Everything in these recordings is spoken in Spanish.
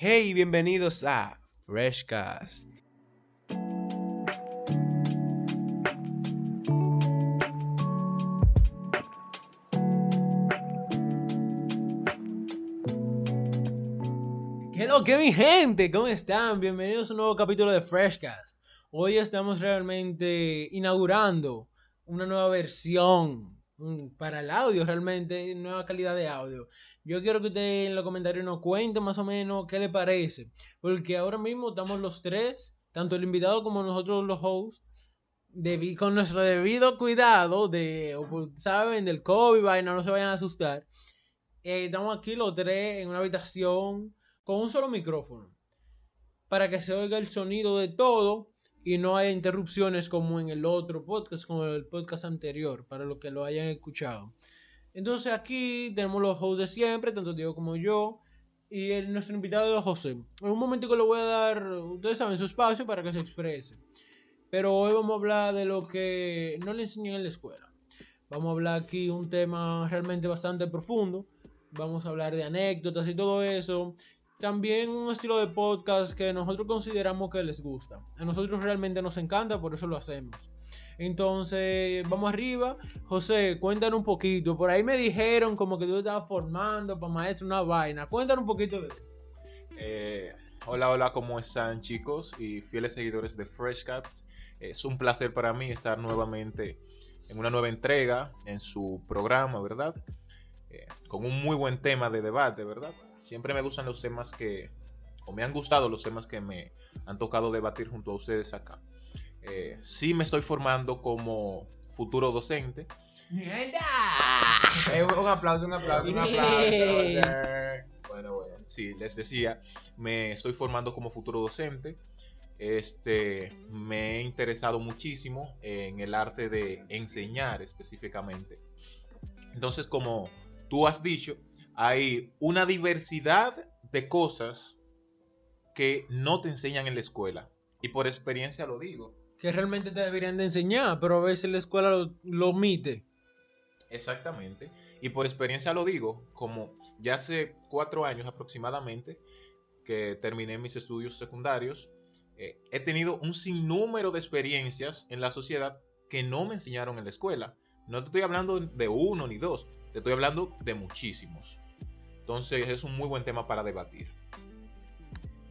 Hey, bienvenidos a Freshcast. Hello, ¿qué mi gente? ¿Cómo están? Bienvenidos a un nuevo capítulo de Freshcast. Hoy estamos realmente inaugurando una nueva versión para el audio, realmente, nueva calidad de audio. Yo quiero que usted en los comentarios nos cuente más o menos qué le parece, porque ahora mismo estamos los tres, tanto el invitado como nosotros los hosts, con nuestro debido cuidado de, saben, del COVID, vaina, no se vayan a asustar. Eh, estamos aquí los tres en una habitación con un solo micrófono para que se oiga el sonido de todo y no haya interrupciones como en el otro podcast, como en el podcast anterior, para los que lo hayan escuchado. Entonces aquí tenemos los hosts de siempre, tanto Diego como yo, y nuestro invitado José. En un momento que le voy a dar, ustedes saben, su espacio para que se exprese. Pero hoy vamos a hablar de lo que no le enseñan en la escuela. Vamos a hablar aquí un tema realmente bastante profundo. Vamos a hablar de anécdotas y todo eso. También un estilo de podcast que nosotros consideramos que les gusta. A nosotros realmente nos encanta, por eso lo hacemos. Entonces, vamos arriba. José, cuéntanos un poquito. Por ahí me dijeron como que tú estabas formando para maestro una vaina. Cuéntanos un poquito de eso. Eh, hola, hola, ¿cómo están chicos y fieles seguidores de Fresh Cats? Es un placer para mí estar nuevamente en una nueva entrega en su programa, ¿verdad? Eh, con un muy buen tema de debate, ¿verdad? Siempre me gustan los temas que, o me han gustado los temas que me han tocado debatir junto a ustedes acá. Eh, sí me estoy formando como futuro docente. ¡Mierda! Eh, un aplauso, un aplauso, un aplauso. Bueno, bueno. Sí, les decía, me estoy formando como futuro docente. Este, me he interesado muchísimo en el arte de enseñar específicamente. Entonces, como tú has dicho, hay una diversidad de cosas que no te enseñan en la escuela. Y por experiencia lo digo. Que realmente te deberían de enseñar, pero a veces la escuela lo, lo omite. Exactamente. Y por experiencia lo digo, como ya hace cuatro años aproximadamente que terminé mis estudios secundarios, eh, he tenido un sinnúmero de experiencias en la sociedad que no me enseñaron en la escuela. No te estoy hablando de uno ni dos, te estoy hablando de muchísimos. Entonces es un muy buen tema para debatir.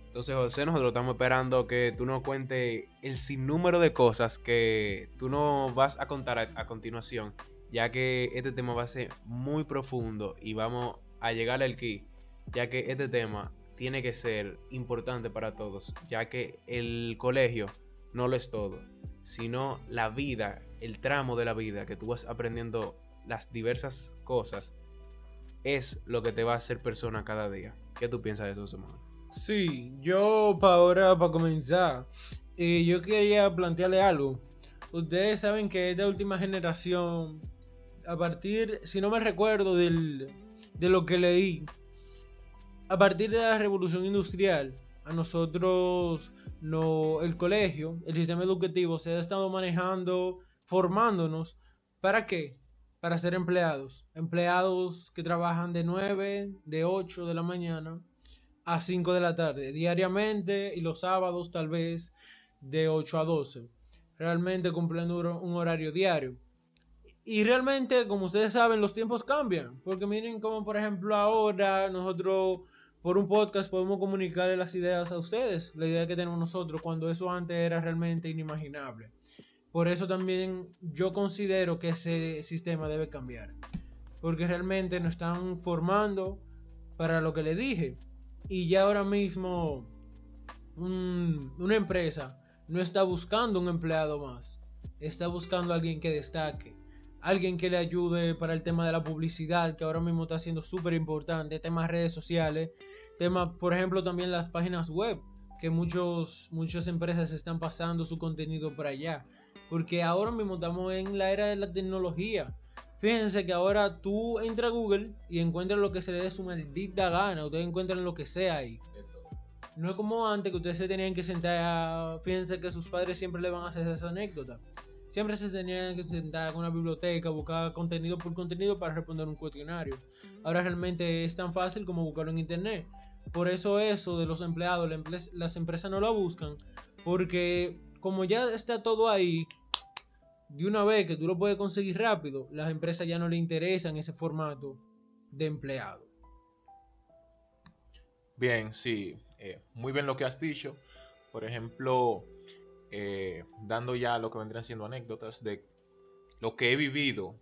Entonces, José, nosotros estamos esperando que tú nos cuentes el sinnúmero de cosas que tú nos vas a contar a, a, continuación, ya que este tema va a ser muy profundo y vamos a llegar al key, ya que este tema tiene que ser importante para todos, ya que el colegio no lo es todo, sino la vida, el tramo de la vida que tú vas aprendiendo las diversas cosas es lo que te va a hacer persona cada día. ¿Qué tú piensas de eso, Samuel? Sí, yo para ahora, para comenzar, eh, yo quería plantearle algo. Ustedes saben que esta última generación, a partir, si no me recuerdo del, de lo que leí, a partir de la revolución industrial, a nosotros, no, el colegio, el sistema educativo se ha estado manejando, formándonos. ¿Para qué? Para ser empleados. Empleados que trabajan de 9, de 8 de la mañana a 5 de la tarde, diariamente y los sábados tal vez de 8 a 12. Realmente cumpliendo un horario diario. Y realmente, como ustedes saben, los tiempos cambian. Porque miren como por ejemplo ahora nosotros por un podcast podemos comunicarle las ideas a ustedes. La idea que tenemos nosotros cuando eso antes era realmente inimaginable. Por eso también yo considero que ese sistema debe cambiar. Porque realmente nos están formando para lo que le dije. Y ya ahora mismo una empresa no está buscando un empleado más. Está buscando alguien que destaque. Alguien que le ayude para el tema de la publicidad, que ahora mismo está siendo súper importante. Temas redes sociales. Temas, por ejemplo, también las páginas web. Que muchos, muchas empresas están pasando su contenido para allá. Porque ahora mismo estamos en la era de la tecnología. Fíjense que ahora tú entras a Google y encuentras lo que se le dé su maldita gana. Ustedes encuentran lo que sea ahí. No es como antes que ustedes se tenían que sentar. Fíjense que sus padres siempre le van a hacer esa anécdota. Siempre se tenían que sentar con una biblioteca, buscar contenido por contenido para responder un cuestionario. Ahora realmente es tan fácil como buscarlo en internet. por eso eso de los empleados, la emple- las empresas no la buscan, porque como ya está todo ahí, de una vez que tú lo puedes conseguir rápido, las empresas ya no le interesan ese formato de empleado. Bien, sí, eh, muy bien lo que has dicho. Por ejemplo, eh, dando ya lo que vendrían siendo anécdotas de lo que he vivido,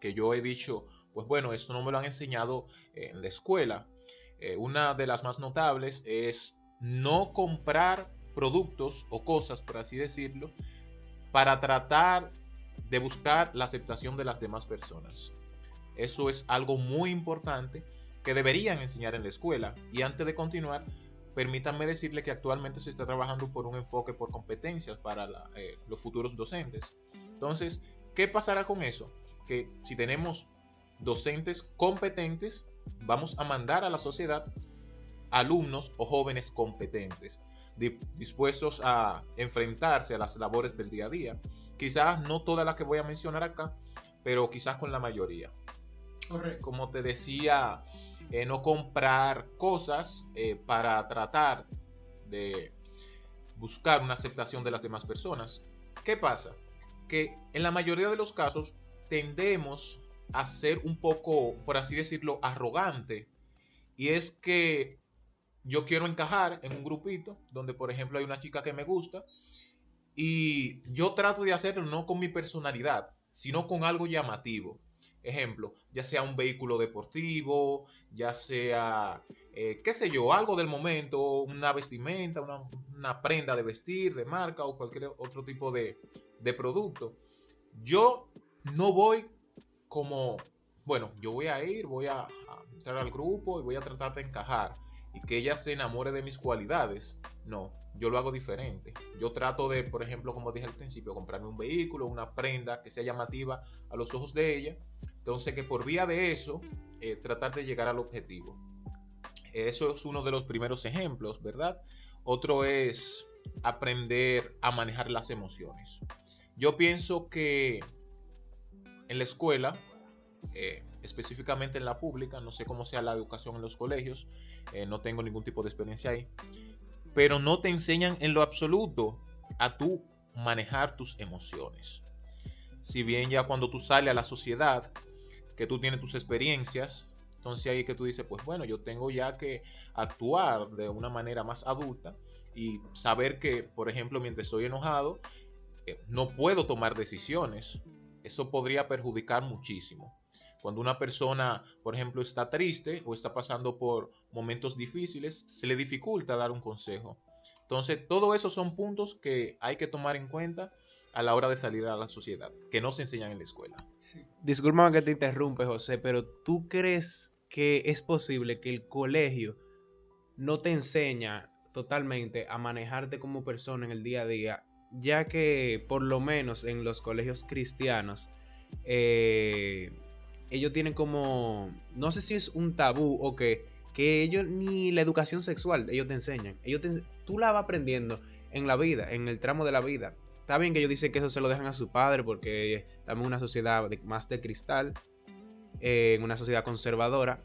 que yo he dicho, pues bueno, esto no me lo han enseñado en la escuela. Eh, una de las más notables es no comprar productos o cosas, por así decirlo, para tratar de buscar la aceptación de las demás personas. Eso es algo muy importante que deberían enseñar en la escuela. Y antes de continuar, permítanme decirle que actualmente se está trabajando por un enfoque por competencias para eh, los futuros docentes. Entonces, ¿qué pasará con eso? Que si tenemos docentes competentes, vamos a mandar a la sociedad alumnos o jóvenes competentes, di- dispuestos a enfrentarse a las labores del día a día. Quizás no todas las que voy a mencionar acá, pero quizás con la mayoría Correcto. como te decía, eh, no comprar cosas eh, para tratar de buscar una aceptación de las demás personas. ¿Qué pasa? Que en la mayoría de los casos tendemos a ser un poco, por así decirlo, arrogante. Y es que yo quiero encajar en un grupito donde, por ejemplo, hay una chica que me gusta y yo trato de hacerlo no con mi personalidad, sino con algo llamativo. Ejemplo, ya sea un vehículo deportivo, ya sea, eh, qué sé yo, algo del momento, una vestimenta, una, una prenda de vestir, de marca o cualquier otro tipo de, de producto. Yo no voy como, bueno, yo voy a ir, voy a, a entrar al grupo y voy a tratar de encajar y que ella se enamore de mis cualidades. No, yo lo hago diferente. Yo trato de, por ejemplo, como dije al principio, comprarme un vehículo, una prenda que sea llamativa a los ojos de ella. Entonces, que por vía de eso, eh, tratar de llegar al objetivo. Eso es uno de los primeros ejemplos, ¿verdad? Otro es aprender a manejar las emociones. Yo pienso que en la escuela, eh, específicamente en la pública, no sé cómo sea la educación en los colegios, eh, no tengo ningún tipo de experiencia ahí, pero no te enseñan en lo absoluto a tú manejar tus emociones. Si bien ya cuando tú sales a la sociedad, que tú tienes tus experiencias, entonces ahí que tú dices, pues bueno, yo tengo ya que actuar de una manera más adulta y saber que, por ejemplo, mientras estoy enojado, eh, no puedo tomar decisiones. Eso podría perjudicar muchísimo. Cuando una persona, por ejemplo, está triste o está pasando por momentos difíciles, se le dificulta dar un consejo. Entonces, todo eso son puntos que hay que tomar en cuenta a la hora de salir a la sociedad, que no se enseñan en la escuela. Discúlpame que te interrumpe, José, pero ¿tú crees que es posible que el colegio no te enseña totalmente a manejarte como persona en el día a día? Ya que por lo menos en los colegios cristianos, eh, ellos tienen como, no sé si es un tabú o qué, que ellos ni la educación sexual ellos te enseñan. Ellos tú la vas aprendiendo en la vida, en el tramo de la vida. Está bien que ellos dicen que eso se lo dejan a su padre porque estamos en una sociedad de- más de cristal, eh, en una sociedad conservadora.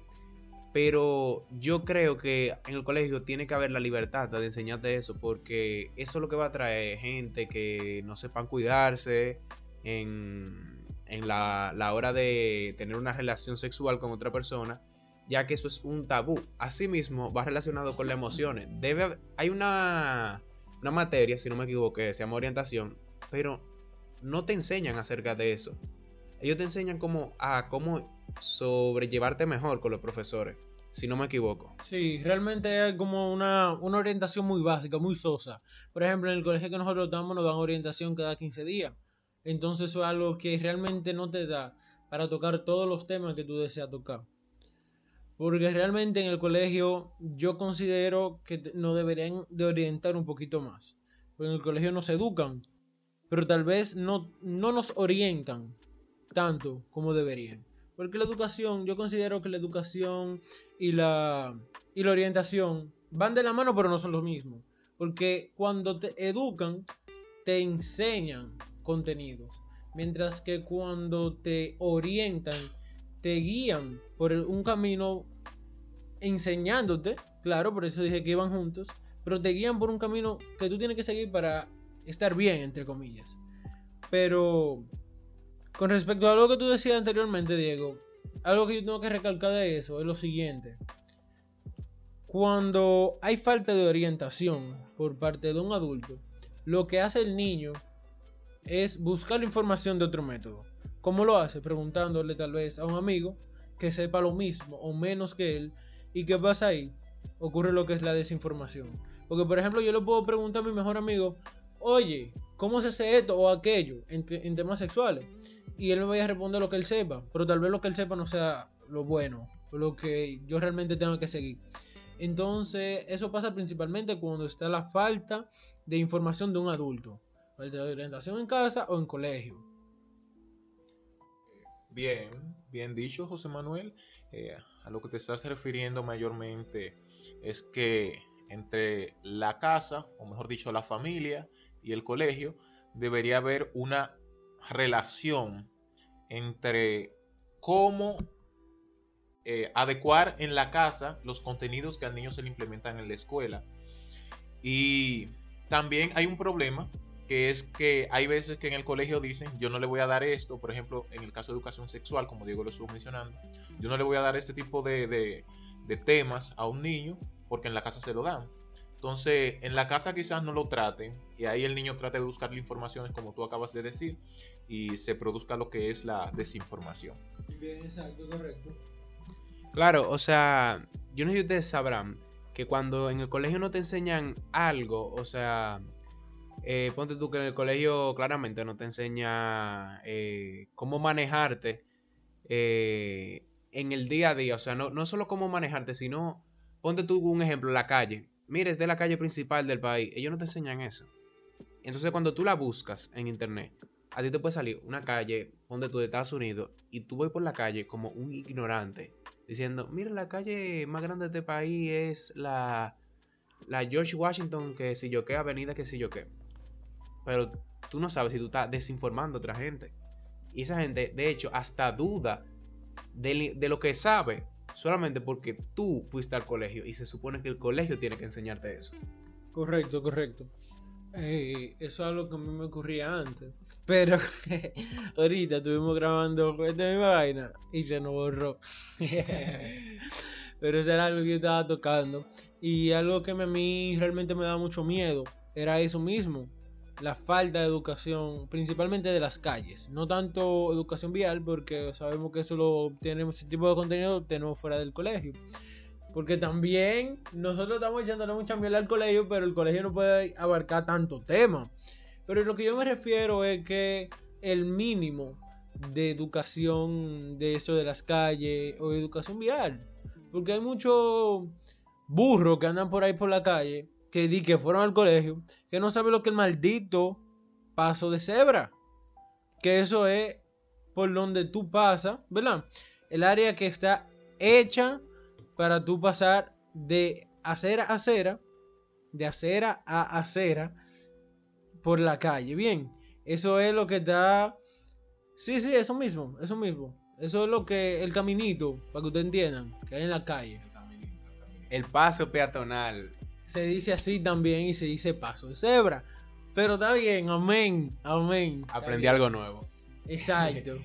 Pero yo creo que en el colegio tiene que haber la libertad de enseñarte eso, porque eso es lo que va a traer gente que no sepan cuidarse en, en la, hora de tener una relación sexual con otra persona, ya que eso es un tabú. Asimismo, va relacionado con las emociones. Debe, hay una, una materia, si no me equivoco, que se llama orientación, pero no te enseñan acerca de eso. Ellos te enseñan cómo, a cómo sobrellevarte mejor con los profesores, si no me equivoco. Sí, realmente es como una, una orientación muy básica, muy sosa. Por ejemplo, en el colegio que nosotros estamos nos dan orientación cada 15 días. Entonces eso es algo que realmente no te da para tocar todos los temas que tú deseas tocar. Porque realmente en el colegio yo considero que nos deberían de orientar un poquito más. Porque en el colegio nos educan, pero tal vez no, no nos orientan tanto como deberían. Porque la educación, yo considero que la educación y la, y la orientación van de la mano, pero no son lo mismo. Porque cuando te educan, te enseñan contenidos. Mientras que cuando te orientan, te guían por un camino enseñándote claro, por eso dije que iban juntos, pero te guían por un camino que tú tienes que seguir para estar bien, entre comillas. Pero con respecto a lo que tú decías anteriormente, Diego, algo que yo tengo que recalcar de eso es lo siguiente. Cuando hay falta de orientación por parte de un adulto, lo que hace el niño es buscar información de otro método. ¿Cómo lo hace? Preguntándole tal vez a un amigo que sepa lo mismo o menos que él. ¿Y qué pasa ahí? Ocurre lo que es la desinformación. Porque, por ejemplo, yo le puedo preguntar a mi mejor amigo, oye, ¿cómo se hace esto o aquello en, en temas sexuales? Y él me vaya a responder lo que él sepa, pero tal vez lo que él sepa no sea lo bueno, lo que yo realmente tengo que seguir. Entonces, eso pasa principalmente cuando está la falta de información de un adulto. Falta de orientación en casa o en colegio. Bien, bien dicho, José Manuel. Eh, a lo que te estás refiriendo mayormente es que entre la casa, o mejor dicho, la familia y el colegio, debería haber una relación entre cómo eh, adecuar en la casa los contenidos que al niño se le implementan en la escuela. Y también hay un problema que es que hay veces que en el colegio dicen, yo no le voy a dar esto, por ejemplo, en el caso de educación sexual, como Diego lo estuvo mencionando, yo no le voy a dar este tipo de, de, de temas a un niño porque en la casa se lo dan. Entonces, en la casa quizás no lo traten y ahí el niño trate de buscar informaciones como tú acabas de decir y se produzca lo que es la desinformación. Bien, exacto, correcto. Claro, o sea, yo no sé si ustedes sabrán que cuando en el colegio no te enseñan algo, o sea, eh, ponte tú que en el colegio claramente no te enseña eh, cómo manejarte eh, en el día a día, o sea, no, no solo cómo manejarte, sino, ponte tú un ejemplo, la calle. Mira, es de la calle principal del país, ellos no te enseñan eso. Entonces cuando tú la buscas en internet, a ti te puede salir una calle, ponte tú de Estados Unidos, y tú vas por la calle como un ignorante diciendo, mira, la calle más grande de este país es la, la George Washington, que si yo qué, avenida que si yo qué. Pero tú no sabes si tú estás desinformando a otra gente. Y esa gente, de hecho, hasta duda de, de lo que sabe, solamente porque tú fuiste al colegio y se supone que el colegio tiene que enseñarte eso. Correcto, correcto. Eso es algo que a mí me ocurría antes. Pero ahorita estuvimos grabando esta misma vaina y se nos borró. Pero eso era algo que yo estaba tocando. Y algo que a mí realmente me daba mucho miedo era eso mismo. La falta de educación, principalmente de las calles. No tanto educación vial, porque sabemos que eso lo tenemos, ese tipo de contenido tenemos fuera del colegio. Porque también nosotros estamos echándole mucha miel al colegio, pero el colegio no puede abarcar tanto tema. Pero lo que yo me refiero es que el mínimo de educación de eso de las calles o educación vial. Porque hay muchos burros que andan por ahí por la calle que di que fueron al colegio que no saben lo que el maldito paso de cebra. Que eso es por donde tú pasas, ¿verdad? El área que está hecha para tú pasar de acera a acera, de acera a acera, por la calle. Bien, eso es lo que está... Sí, sí, eso mismo, eso mismo. Eso es lo que el caminito, para que ustedes entiendan, que hay en la calle. El paso peatonal. Se dice así también y se dice paso de cebra. Pero está bien, amén, amén. Aprendí algo nuevo. Exacto.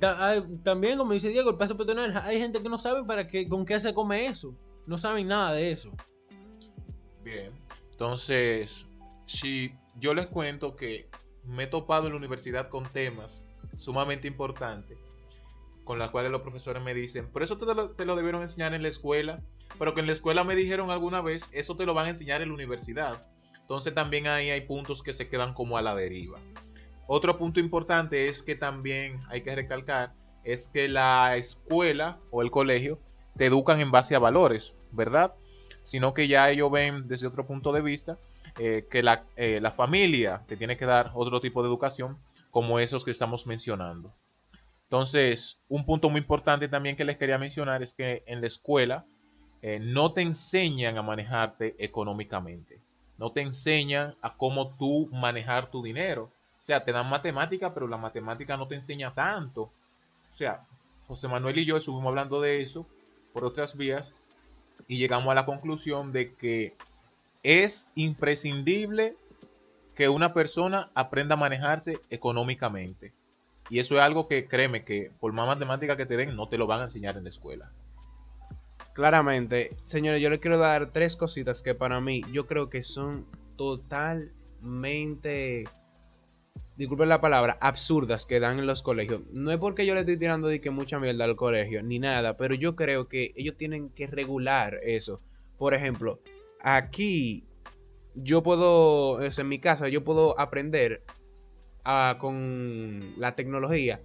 También, como dice Diego, el paso peatonal, hay gente que no sabe para qué, con qué se come eso. No saben nada de eso. Bien. Entonces, si yo les cuento que me he topado en la universidad con temas sumamente importantes, con las cuales los profesores me dicen, por eso te lo, te lo debieron enseñar en la escuela, pero que en la escuela me dijeron alguna vez, eso te lo van a enseñar en la universidad. Entonces también ahí hay puntos que se quedan como a la deriva. Otro punto importante es que también hay que recalcar es que la escuela o el colegio te educan en base a valores, ¿verdad? Sino que ya ellos ven desde otro punto de vista eh, que la, eh, la, familia te tiene que dar otro tipo de educación como esos que estamos mencionando. Entonces, un punto muy importante también que les quería mencionar es que en la escuela eh, no te enseñan a manejarte económicamente, no te enseñan a cómo tú manejar tu dinero o sea, te dan matemática, pero la matemática no te enseña tanto. O sea, José Manuel y yo estuvimos hablando de eso por otras vías, y llegamos a la conclusión de que es imprescindible que una persona aprenda a manejarse económicamente. Y eso es algo que créeme que por más matemática que te den, no te lo van a enseñar en la escuela. Claramente, señores, yo les quiero dar tres cositas que para mí yo creo que son totalmente, disculpen la palabra, absurdas que dan en los colegios. No es porque yo le estoy tirando de que mucha mierda al colegio, ni nada, pero yo creo que ellos tienen que regular eso. Por ejemplo, aquí yo puedo, es en mi casa, yo puedo aprender con la tecnología,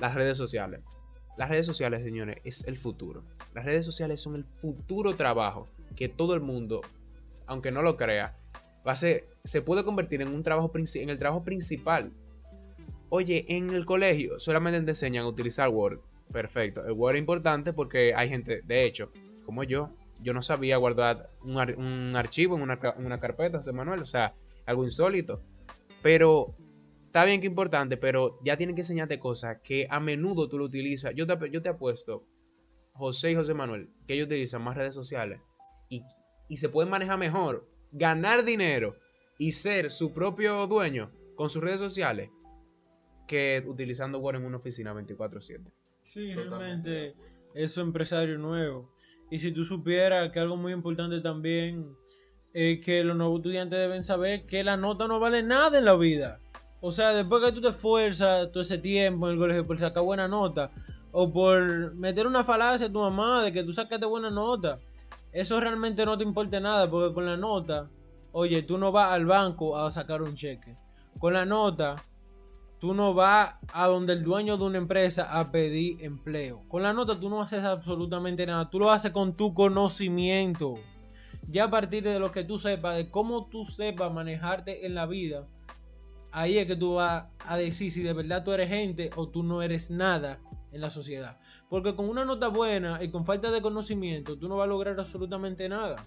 las redes sociales. Las redes sociales, señores, es el futuro. Las redes sociales son el futuro trabajo que todo el mundo, aunque no lo crea, va a ser, se puede convertir en un trabajo en el trabajo principal. Oye, en el colegio solamente te enseñan a utilizar Word. Perfecto. El Word es importante porque hay gente, de hecho, como yo, yo no sabía guardar un, un archivo en una, en una carpeta, José Manuel. O sea, algo insólito. Pero está bien que importante, pero ya tienen que enseñarte cosas que a menudo tú lo utilizas. Yo te, yo te apuesto, José y José Manuel, que ellos utilizan más redes sociales y, y se pueden manejar mejor, ganar dinero y ser su propio dueño con sus redes sociales que utilizando Word en una oficina 24/7. Sí, Totalmente. realmente es un empresario nuevo. Y si tú supieras que algo muy importante también es que los nuevos estudiantes deben saber que la nota no vale nada en la vida. O sea, después que tú te esfuerzas todo ese tiempo en el colegio por sacar buena nota o por meter una falacia a tu mamá de que tú sacaste buena nota, eso realmente no te importa nada porque con la nota, oye, tú no vas al banco a sacar un cheque. Con la nota, Tú no vas a donde el dueño de una empresa a pedir empleo. Con la nota tú no haces absolutamente nada. Tú lo haces con tu conocimiento. Ya a partir de lo que tú sepas, de cómo tú sepas manejarte en la vida, ahí es que tú vas a decir si de verdad tú eres gente o tú no eres nada en la sociedad. Porque con una nota buena y con falta de conocimiento, tú no vas a lograr absolutamente nada.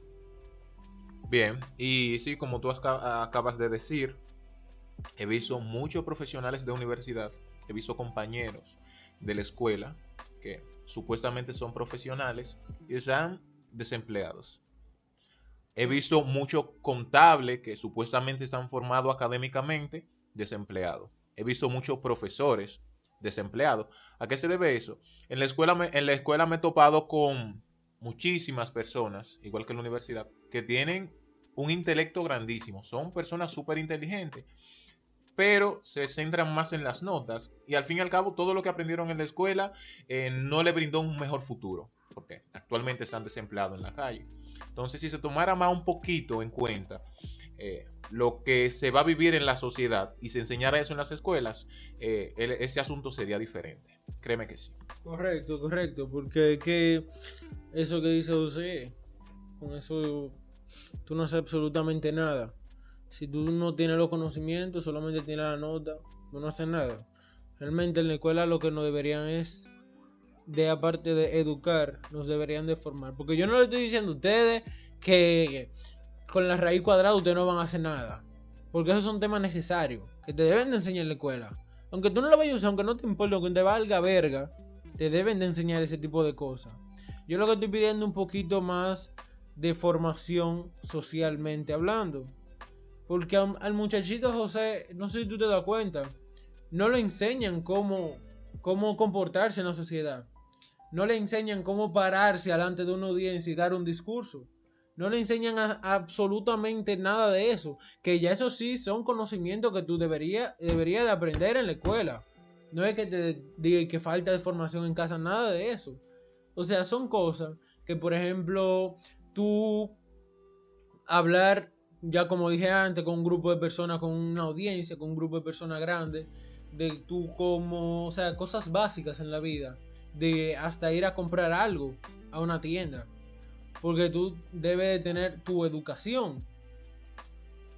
Bien, y sí, como tú acabas de decir, he visto muchos profesionales de universidad, he visto compañeros de la escuela que supuestamente son profesionales y están desempleados. He visto muchos contables que supuestamente están formados académicamente desempleados. He visto muchos profesores desempleados. ¿A qué se debe eso? En la escuela me, en la escuela me he topado con muchísimas personas, igual que en la universidad, que tienen un intelecto grandísimo. Son personas súper inteligentes, pero se centran más en las notas y al fin y al cabo todo lo que aprendieron en la escuela eh, no le brindó un mejor futuro, porque actualmente están desempleados en la calle. Entonces, si se tomara más un poquito en cuenta eh, lo que se va a vivir en la sociedad y se enseñara eso en las escuelas, eh, ese asunto sería diferente. Créeme que sí. Correcto, correcto, porque es que eso que dice José, con eso tú no haces absolutamente nada. Si tú no tienes los conocimientos, solamente tienes la nota, tú no haces nada. Realmente en la escuela lo que nos deberían es, de aparte de educar, nos deberían de formar. Porque yo no le estoy diciendo a ustedes que con la raíz cuadrada ustedes no van a hacer nada. Porque esos son temas necesarios, que te deben de enseñar en la escuela. Aunque tú no lo vayas a usar, aunque no te importe, aunque te valga verga, te deben de enseñar ese tipo de cosas. Yo lo que estoy pidiendo un poquito más de formación socialmente hablando. Porque al muchachito José, no sé si tú te das cuenta, no le enseñan cómo, cómo comportarse en la sociedad. No le enseñan cómo pararse delante de una audiencia y dar un discurso. No le enseñan absolutamente nada de eso. Que ya eso sí son conocimientos que tú deberías debería de aprender en la escuela. No es que te diga que falta de formación en casa, nada de eso. O sea, son cosas que, por ejemplo, tú hablar, ya como dije antes, con un grupo de personas, con una audiencia, con un grupo de personas grandes, de tú como, o sea, cosas básicas en la vida, de hasta ir a comprar algo a una tienda. Porque tú debes de tener tu educación.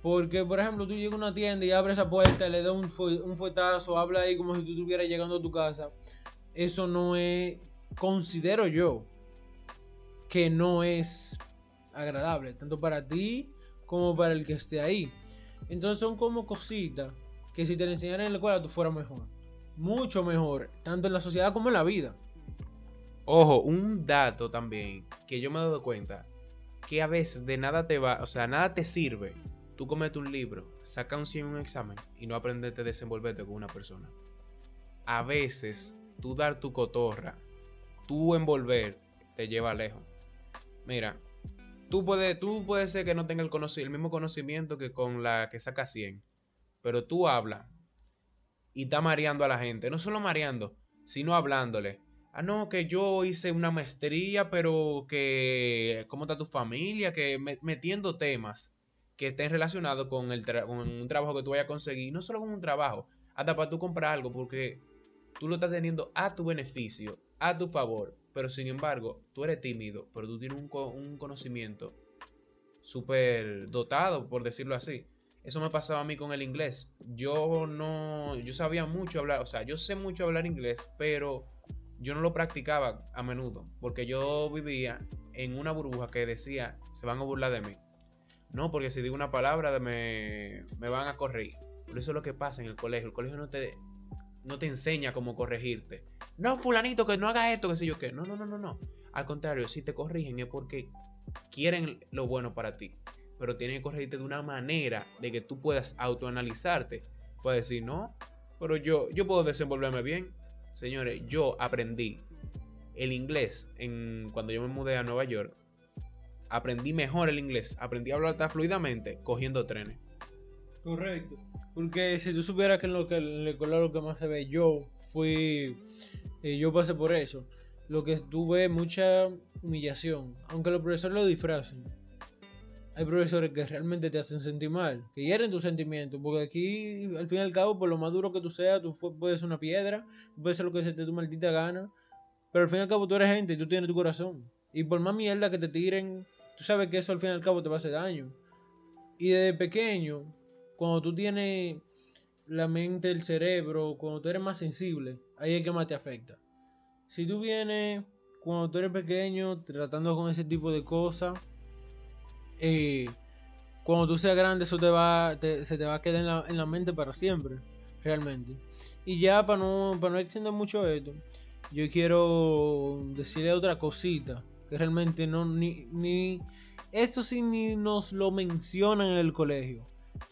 Porque, por ejemplo, tú llegas a una tienda y abres esa puerta, le das un fuetazo, habla ahí como si tú estuvieras llegando a tu casa. Eso no es, considero yo, que no es agradable, tanto para ti como para el que esté ahí. Entonces son como cositas que si te la enseñaran en la escuela tú fueras mejor. Mucho mejor, tanto en la sociedad como en la vida. Ojo, un dato también que yo me he dado cuenta que a veces de nada te va, o sea, nada te sirve. Tú comete un libro, saca un 100 en un examen y no aprendete a desenvolverte con una persona. A veces tú dar tu cotorra, tú envolver, te lleva lejos. Mira, tú puedes, tú ser que no tenga el, el mismo conocimiento que con la que saca 100, pero tú hablas y está mareando a la gente. No solo mareando, sino hablándole. Ah, no, que yo hice una maestría, pero que... ¿Cómo está tu familia? Que me- metiendo temas que estén relacionados con, el con un trabajo que tú vayas a conseguir. No solo con un trabajo, hasta para tú comprar algo, porque tú lo estás teniendo a tu beneficio, a tu favor. Pero sin embargo, tú eres tímido, pero tú tienes un, un conocimiento súper dotado, por decirlo así. Eso me pasaba a mí con el inglés. Yo no, yo sabía mucho hablar, o sea, yo sé mucho hablar inglés, pero yo no lo practicaba a menudo, porque yo vivía en una burbuja que decía, se van a burlar de mí. No, porque si digo una palabra me, me van a corregir. Por eso es lo que pasa en el colegio. El colegio no te, no te enseña cómo corregirte. No, fulanito, que no haga esto, que sé yo qué. No, no, no, no, no. Al contrario, si te corrigen es porque quieren lo bueno para ti. Pero tienen que corregirte de una manera de que tú puedas autoanalizarte. Puedes decir, no, pero yo, yo puedo desenvolverme bien. Señores, yo aprendí el inglés en, cuando yo me mudé a Nueva York. Aprendí mejor el inglés. Aprendí a hablar tan fluidamente cogiendo trenes. Correcto. Porque si tú supieras que en lo que en el colegio lo que más se ve, yo fui, eh, yo pasé por eso. Lo que tuve mucha humillación, aunque los profesores lo disfracen. Hay profesores que realmente te hacen sentir mal, que hieren tus sentimientos, porque aquí, al fin y al cabo, por lo más duro que tú seas, tú puedes ser una piedra, puedes ser lo que se te tu maldita gana, pero al fin y al cabo tú eres gente y tú tienes tu corazón. Y por más mierda que te tiren, tú sabes que eso al fin y al cabo te va a hacer daño. Y desde pequeño, cuando tú tienes la mente, el cerebro, cuando tú eres más sensible, ahí es que más te afecta. Si tú vienes cuando tú eres pequeño tratando con ese tipo de cosas, eh, cuando tú seas grande eso te va, se te va a quedar en la, en la mente para siempre, realmente. Y ya para no, para no extender mucho esto, yo quiero decirle otra cosita, que realmente no, ni, ni, esto sí ni nos lo mencionan en el colegio.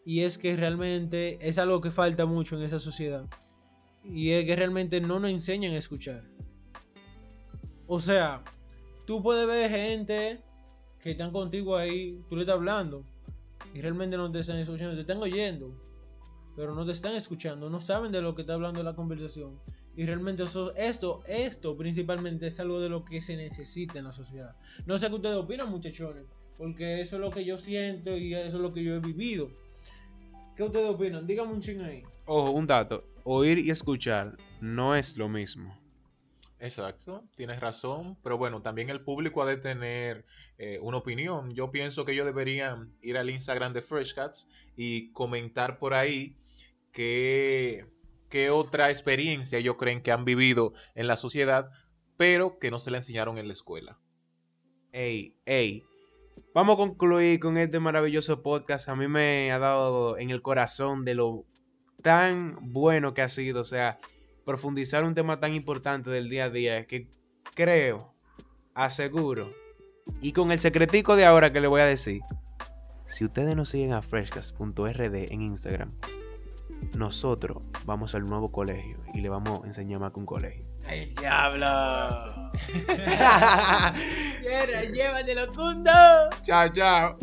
Y es que realmente es algo que falta mucho en esa sociedad. Y es que realmente no nos enseñan a escuchar. O sea, tú puedes ver gente que están contigo ahí, tú le estás hablando. Y realmente no te están escuchando, te están oyendo. Pero no te están escuchando, no saben de lo que está hablando la conversación. Y realmente eso, esto, esto principalmente es algo de lo que se necesita en la sociedad. No sé qué ustedes opinan, muchachones. Porque eso es lo que yo siento y eso es lo que yo he vivido. ¿Qué ustedes opinan? Díganme un ching ahí. Ojo, un dato. Oír y escuchar no es lo mismo. Exacto, tienes razón, pero bueno, también el público ha de tener eh, una opinión. Yo pienso que ellos deberían ir al Instagram de Fresh Cats y comentar por ahí qué, qué otra experiencia ellos creen que han vivido en la sociedad, pero que no se le enseñaron en la escuela. Ey, ey. Vamos a concluir con este maravilloso podcast. A mí me ha dado en el corazón de lo tan bueno que ha sido. O sea, profundizar un tema tan importante del día a día que creo, aseguro, y con el secretico de ahora que le voy a decir, si ustedes nos siguen a freshcast.rd en Instagram, nosotros vamos al nuevo colegio y le vamos a enseñar más que un colegio. ¡El diablo! chao, ¡Llévatelo, Cundo! chao.